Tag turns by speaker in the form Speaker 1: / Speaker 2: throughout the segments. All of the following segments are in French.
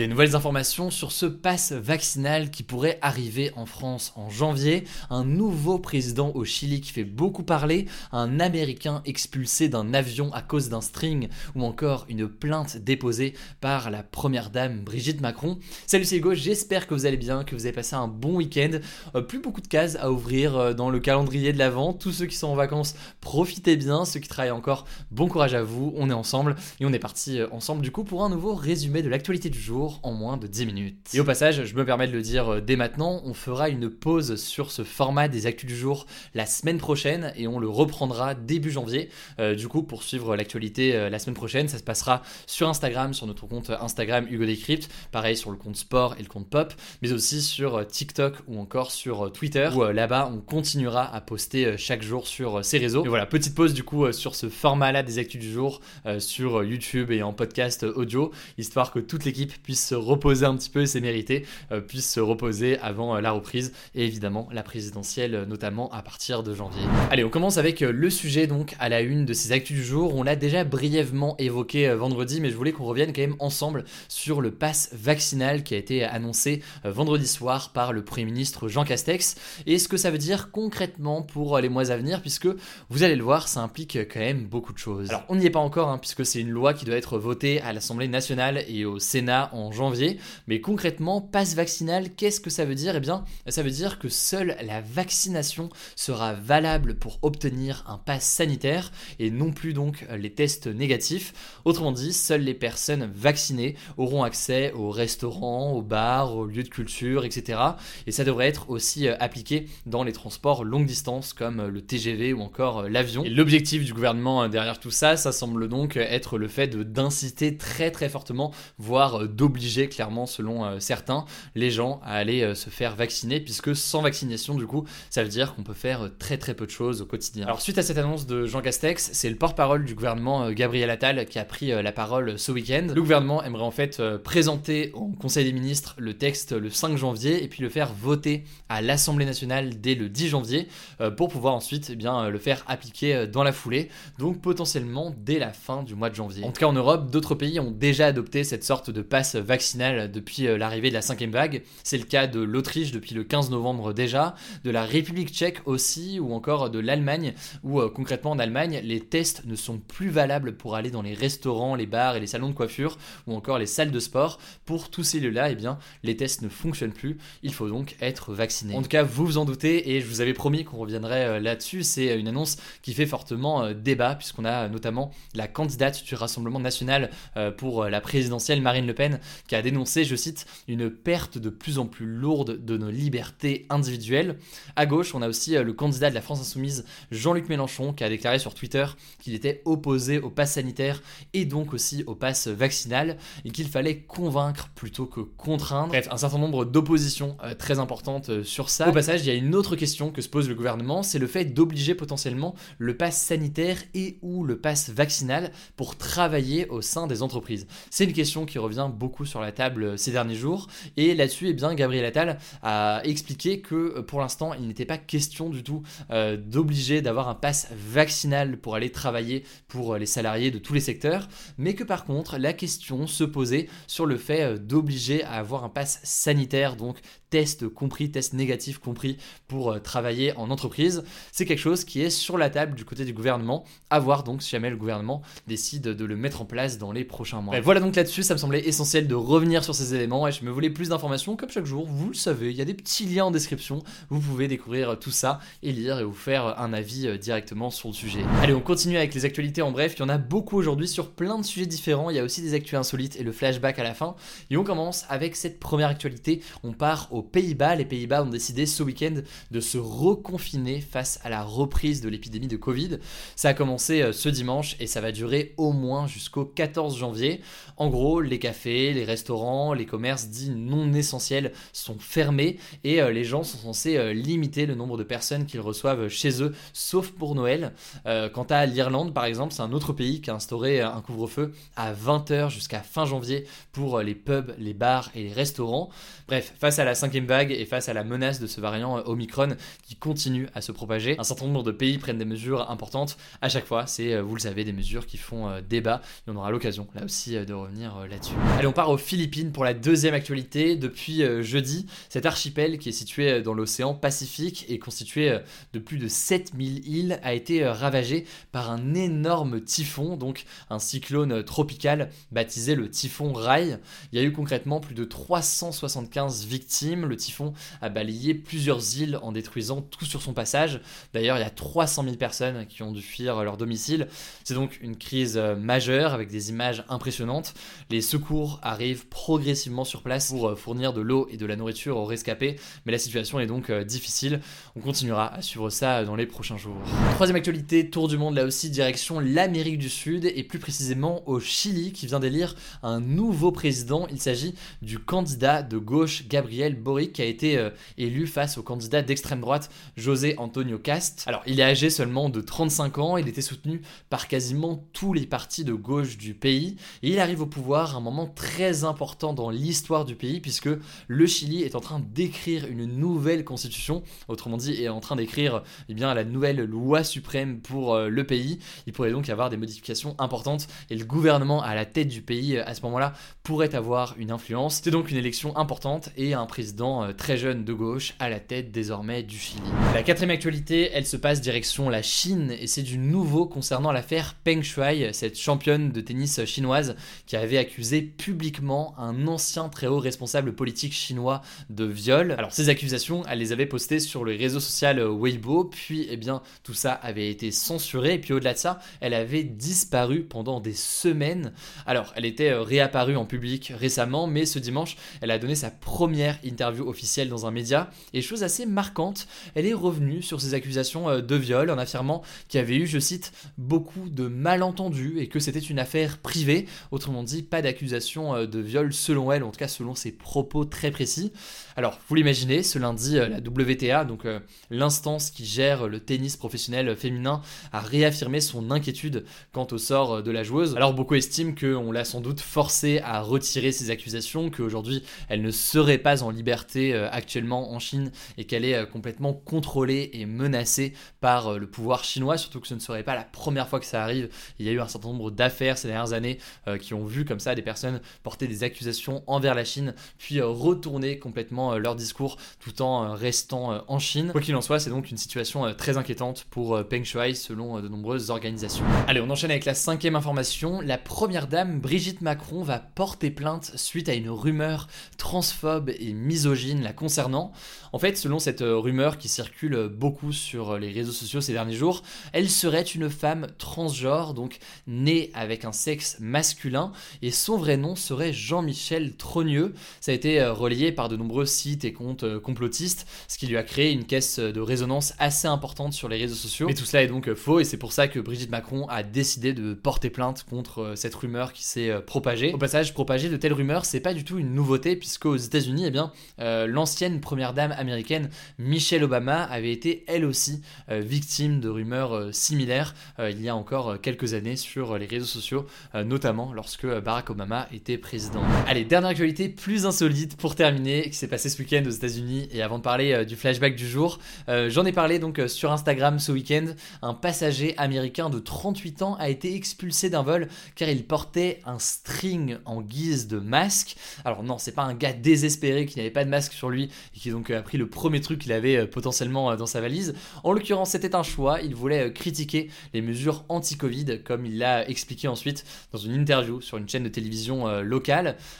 Speaker 1: Des nouvelles informations sur ce pass vaccinal qui pourrait arriver en France en janvier, un nouveau président au Chili qui fait beaucoup parler, un Américain expulsé d'un avion à cause d'un string ou encore une plainte déposée par la première dame Brigitte Macron. Salut c'est Hugo, j'espère que vous allez bien, que vous avez passé un bon week-end. Euh, plus beaucoup de cases à ouvrir euh, dans le calendrier de l'avant. Tous ceux qui sont en vacances, profitez bien. Ceux qui travaillent encore, bon courage à vous. On est ensemble et on est parti euh, ensemble du coup pour un nouveau résumé de l'actualité du jour en moins de 10 minutes. Et au passage, je me permets de le dire euh, dès maintenant, on fera une pause sur ce format des actus du jour la semaine prochaine et on le reprendra début janvier. Euh, du coup, pour suivre l'actualité euh, la semaine prochaine, ça se passera sur Instagram, sur notre compte Instagram Hugo Decrypt, pareil sur le compte sport et le compte pop, mais aussi sur TikTok ou encore sur Twitter, où là-bas on continuera à poster chaque jour sur ces réseaux. Et voilà, petite pause du coup sur ce format-là des actus du jour sur YouTube et en podcast audio, histoire que toute l'équipe puisse se reposer un petit peu et c'est mérité, euh, puisse se reposer avant euh, la reprise et évidemment la présidentielle euh, notamment à partir de janvier. Allez, on commence avec le sujet donc à la une de ces actus du jour. On l'a déjà brièvement évoqué vendredi, mais je voulais qu'on revienne quand même ensemble sur le pass vaccinal qui a été annoncé vendredi soir par le Premier ministre Jean Castex et ce que ça veut dire concrètement pour les mois à venir, puisque vous allez le voir, ça implique quand même beaucoup de choses. Alors on n'y est pas encore, hein, puisque c'est une loi qui doit être votée à l'Assemblée nationale et au Sénat en janvier mais concrètement, passe vaccinal, qu'est-ce que ça veut dire? Eh bien, ça veut dire que seule la vaccination sera valable pour obtenir un pass sanitaire et non plus donc les tests négatifs. Autrement dit, seules les personnes vaccinées auront accès aux restaurants, aux bars, aux lieux de culture, etc. Et ça devrait être aussi euh, appliqué dans les transports longue distance comme le TGV ou encore euh, l'avion. L'objectif du gouvernement euh, derrière tout ça, ça semble donc être le fait d'inciter très très fortement, voire d'obliger clairement selon euh, certains les gens à aller euh, se faire vacciner puisque sans vaccination du coup ça veut dire qu'on peut faire euh, très très peu de choses au quotidien. Alors suite à cette annonce de Jean Castex, c'est le porte-parole du gouvernement Gabriel Attal qui a pris la parole ce week-end. Le gouvernement aimerait en fait présenter au Conseil des ministres le texte le 5 janvier et puis le faire voter à l'Assemblée nationale dès le 10 janvier pour pouvoir ensuite eh bien, le faire appliquer dans la foulée, donc potentiellement dès la fin du mois de janvier. En tout cas en Europe, d'autres pays ont déjà adopté cette sorte de passe vaccinal depuis euh, l'arrivée de la cinquième vague. C'est le cas de l'Autriche depuis le 15 novembre déjà, de la République tchèque aussi, ou encore de l'Allemagne, où euh, concrètement en Allemagne, les tests ne sont plus valables pour aller dans les restaurants, les bars et les salons de coiffure, ou encore les salles de sport. Pour tous ces lieux-là, eh bien, les tests ne fonctionnent plus. Il faut donc être vacciné. En tout cas, vous vous en doutez, et je vous avais promis qu'on reviendrait euh, là-dessus. C'est une annonce qui fait fortement débat, puisqu'on a notamment la candidate du Rassemblement national pour la présidentielle, Marine Le Pen, qui a dénoncer, je cite, une perte de plus en plus lourde de nos libertés individuelles. À gauche, on a aussi euh, le candidat de la France Insoumise, Jean-Luc Mélenchon, qui a déclaré sur Twitter qu'il était opposé au pass sanitaire et donc aussi au pass vaccinal et qu'il fallait convaincre plutôt que contraindre. Bref, un certain nombre d'oppositions euh, très importantes euh, sur ça. Au passage, il y a une autre question que se pose le gouvernement, c'est le fait d'obliger potentiellement le pass sanitaire et ou le pass vaccinal pour travailler au sein des entreprises. C'est une question qui revient beaucoup sur la table euh, ces derniers jours. Et là-dessus, eh bien, Gabriel Attal a expliqué que euh, pour l'instant, il n'était pas question du tout euh, d'obliger d'avoir un pass vaccinal pour aller travailler pour les salariés de tous les secteurs, mais que par contre, la question se posait sur le fait d'obliger à avoir un pass sanitaire, donc test compris, test négatif compris pour travailler en entreprise. C'est quelque chose qui est sur la table du côté du gouvernement, à voir donc si jamais le gouvernement décide de le mettre en place dans les prochains mois. voilà donc là-dessus, ça me semblait essentiel de revenir sur ces éléments et je me voulais plus d'informations comme chaque jour, vous le savez, il y a des petits liens en description, vous pouvez découvrir tout ça et lire et vous faire un avis euh, directement sur le sujet. Allez, on continue avec les actualités en bref, il y en a beaucoup aujourd'hui sur plein de sujets différents, il y a aussi des actus insolites et le flashback à la fin. Et on commence avec cette première actualité, on part aux Pays-Bas, les Pays-Bas ont décidé ce week-end de se reconfiner face à la reprise de l'épidémie de Covid. Ça a commencé euh, ce dimanche et ça va durer au moins jusqu'au 14 janvier. En gros, les cafés, les restaurants, les commerces dits non essentiels sont fermés et euh, les gens sont censés euh, limiter le nombre de personnes qu'ils reçoivent chez eux, sauf pour Noël. quant à l'Irlande, par exemple, c'est un autre pays qui a instauré un couvre-feu à 20h jusqu'à fin janvier pour les pubs, les bars et les restaurants. Bref, face à la cinquième vague et face à la menace de ce variant Omicron qui continue à se propager, un certain nombre de pays prennent des mesures importantes. À chaque fois, c'est, euh, vous le savez, des mesures qui font euh, débat. Et on aura l'occasion, là aussi, euh, de revenir là-dessus. Allez, on part aux Philippines pour la deuxième actualité. Depuis jeudi, cet archipel qui est situé dans l'océan Pacifique et constitué de plus de 7000 îles a été ravagé par un énorme typhon, donc un cyclone tropical baptisé le typhon Rai. Il y a eu concrètement plus de 375 victimes. Le typhon a balayé plusieurs îles en détruisant tout sur son passage. D'ailleurs, il y a 300 000 personnes qui ont dû fuir leur domicile. C'est donc une crise euh, majeure avec des images impressionnantes. Les secours arrivent progressivement sur place pour euh, fournir de l'eau et de la nourriture aux rescapés, mais la situation est donc euh, difficile. On continuera à suivre ça dans les prochains jours. Troisième actualité, tour du monde là aussi, direction l'Amérique du Sud et plus précisément au Chili qui vient d'élire un nouveau président. Il s'agit du candidat de gauche Gabriel Boric qui a été élu face au candidat d'extrême droite José Antonio Cast. Alors il est âgé seulement de 35 ans, il était soutenu par quasiment tous les partis de gauche du pays et il arrive au pouvoir à un moment très important dans l'histoire du pays puisque le Chili est en train d'écrire une nouvelle constitution, autrement dit est en train d'écrire eh bien la nouvelle loi suprême pour euh, le pays. Il pourrait donc y avoir des modifications importantes et le gouvernement à la tête du pays euh, à ce moment-là pourrait avoir une influence. C'est donc une élection importante et un président euh, très jeune de gauche à la tête désormais du Chili. La quatrième actualité, elle se passe direction la Chine et c'est du nouveau concernant l'affaire Peng Shuai, cette championne de tennis chinoise qui avait accusé publiquement un ancien très haut responsable politique chinois de viol. Alors ces accusations, elle les avait postées sur le réseau social Weibo, puis eh bien tout ça avait été censuré et puis au-delà de ça, elle avait disparu pendant des semaines. Alors elle était euh, réapparue en public récemment, mais ce dimanche, elle a donné sa première interview officielle dans un média et chose assez marquante, elle est revenue sur ces accusations euh, de viol en affirmant qu'il y avait eu, je cite, beaucoup de malentendus et que c'était une affaire privée. Autrement dit, pas d'accusation euh, de viol selon elle, en tout cas selon ses propos très précis. Alors, vous l'imaginez, ce lundi, euh, la WTA, donc l'instance qui gère le tennis professionnel féminin, a réaffirmé son inquiétude quant au sort de la joueuse. Alors, beaucoup estiment qu'on l'a sans doute forcée à retirer ses accusations, qu'aujourd'hui elle ne serait pas en liberté actuellement en Chine et qu'elle est complètement contrôlée et menacée par euh, le pouvoir chinois, surtout que ce ne serait pas la première fois que ça arrive. Il y a eu un certain nombre d'affaires ces dernières années euh, qui ont vu comme ça des personnes porter des accusations envers la Chine, puis euh, retourner complètement leur discours tout en restant en Chine. Quoi qu'il en soit, c'est donc une situation très inquiétante pour Peng Shuai selon de nombreuses organisations. Allez, on enchaîne avec la cinquième information. La première dame, Brigitte Macron, va porter plainte suite à une rumeur transphobe et misogyne la concernant. En fait, selon cette rumeur qui circule beaucoup sur les réseaux sociaux ces derniers jours, elle serait une femme transgenre, donc née avec un sexe masculin, et son vrai nom serait Jean-Michel Trogneux. Ça a été euh, relayé par de nombreux sites et comptes euh, complotistes, ce qui lui a créé une caisse de résonance assez importante sur les réseaux sociaux. Mais tout cela est donc euh, faux, et c'est pour ça que Brigitte Macron a décidé de porter plainte contre cette rumeur qui s'est propagée. Au passage, propager de telles rumeurs, c'est pas du tout une nouveauté, puisque aux États-Unis, eh bien, l'ancienne première dame américaine Michelle Obama avait été elle aussi euh, victime de rumeurs euh, similaires euh, il y a encore quelques années sur les réseaux sociaux, notamment lorsque Barack Obama était président. Allez, dernière actualité plus insolite pour terminer, qui s'est passé ce week-end aux États-Unis. Et avant de parler du flashback du jour, j'en ai parlé donc sur Instagram ce week-end. Un passager américain de 38 ans a été expulsé d'un vol car il portait un string en guise de masque. Alors non, c'est pas un gars désespéré qui n'avait pas de masque sur lui et qui donc a pris le premier truc qu'il avait potentiellement dans sa valise. En l'occurrence, c'était un choix. Il voulait euh, critiquer les mesures anti-Covid, comme il l'a expliqué ensuite dans une interview sur une chaîne de télévision euh,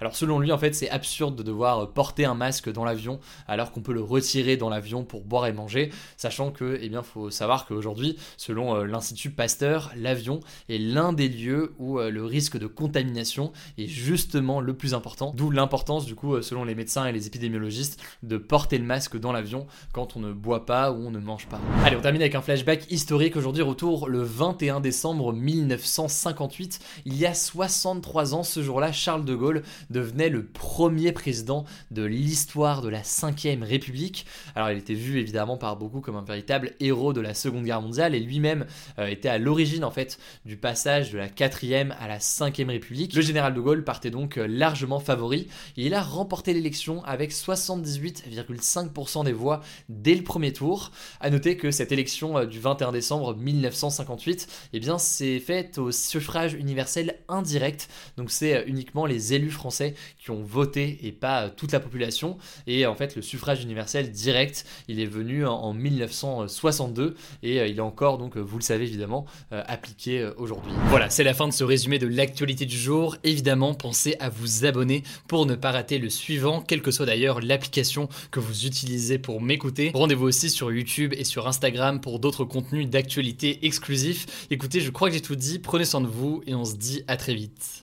Speaker 1: Alors selon lui, en fait, c'est absurde de devoir porter un masque dans l'avion alors qu'on peut le retirer dans l'avion pour boire et manger, sachant que, eh bien, faut savoir qu'aujourd'hui, selon euh, l'Institut Pasteur, l'avion est l'un des lieux où euh, le risque de contamination est justement le plus important, d'où l'importance, du coup, euh, selon les médecins et les épidémiologistes, de porter le masque dans l'avion quand on ne boit pas ou on ne mange pas. Allez, on termine avec un flashback historique. Aujourd'hui, retour le 21 décembre 1958. Il y a 63 ans, ce jour-là, Charles de Gaulle devenait le premier président de l'histoire de la 5ème République. Alors, il était vu évidemment par beaucoup comme un véritable héros de la Seconde Guerre mondiale et lui-même euh, était à l'origine en fait du passage de la 4ème à la 5ème République. Le général de Gaulle partait donc euh, largement favori et il a remporté l'élection avec 78,5% des voix dès le premier tour. À noter que cette élection euh, du 21 décembre 1958, eh bien, c'est faite au suffrage universel indirect. Donc c'est uniquement les élus français qui ont voté et pas euh, toute la population. Et en fait, le suffrage universel direct, il est venu en 1962 et il est encore, donc vous le savez évidemment, appliqué aujourd'hui. Voilà, c'est la fin de ce résumé de l'actualité du jour. Évidemment, pensez à vous abonner pour ne pas rater le suivant, quelle que soit d'ailleurs l'application que vous utilisez pour m'écouter. Rendez-vous aussi sur YouTube et sur Instagram pour d'autres contenus d'actualité exclusifs. Écoutez, je crois que j'ai tout dit, prenez soin de vous et on se dit à très vite.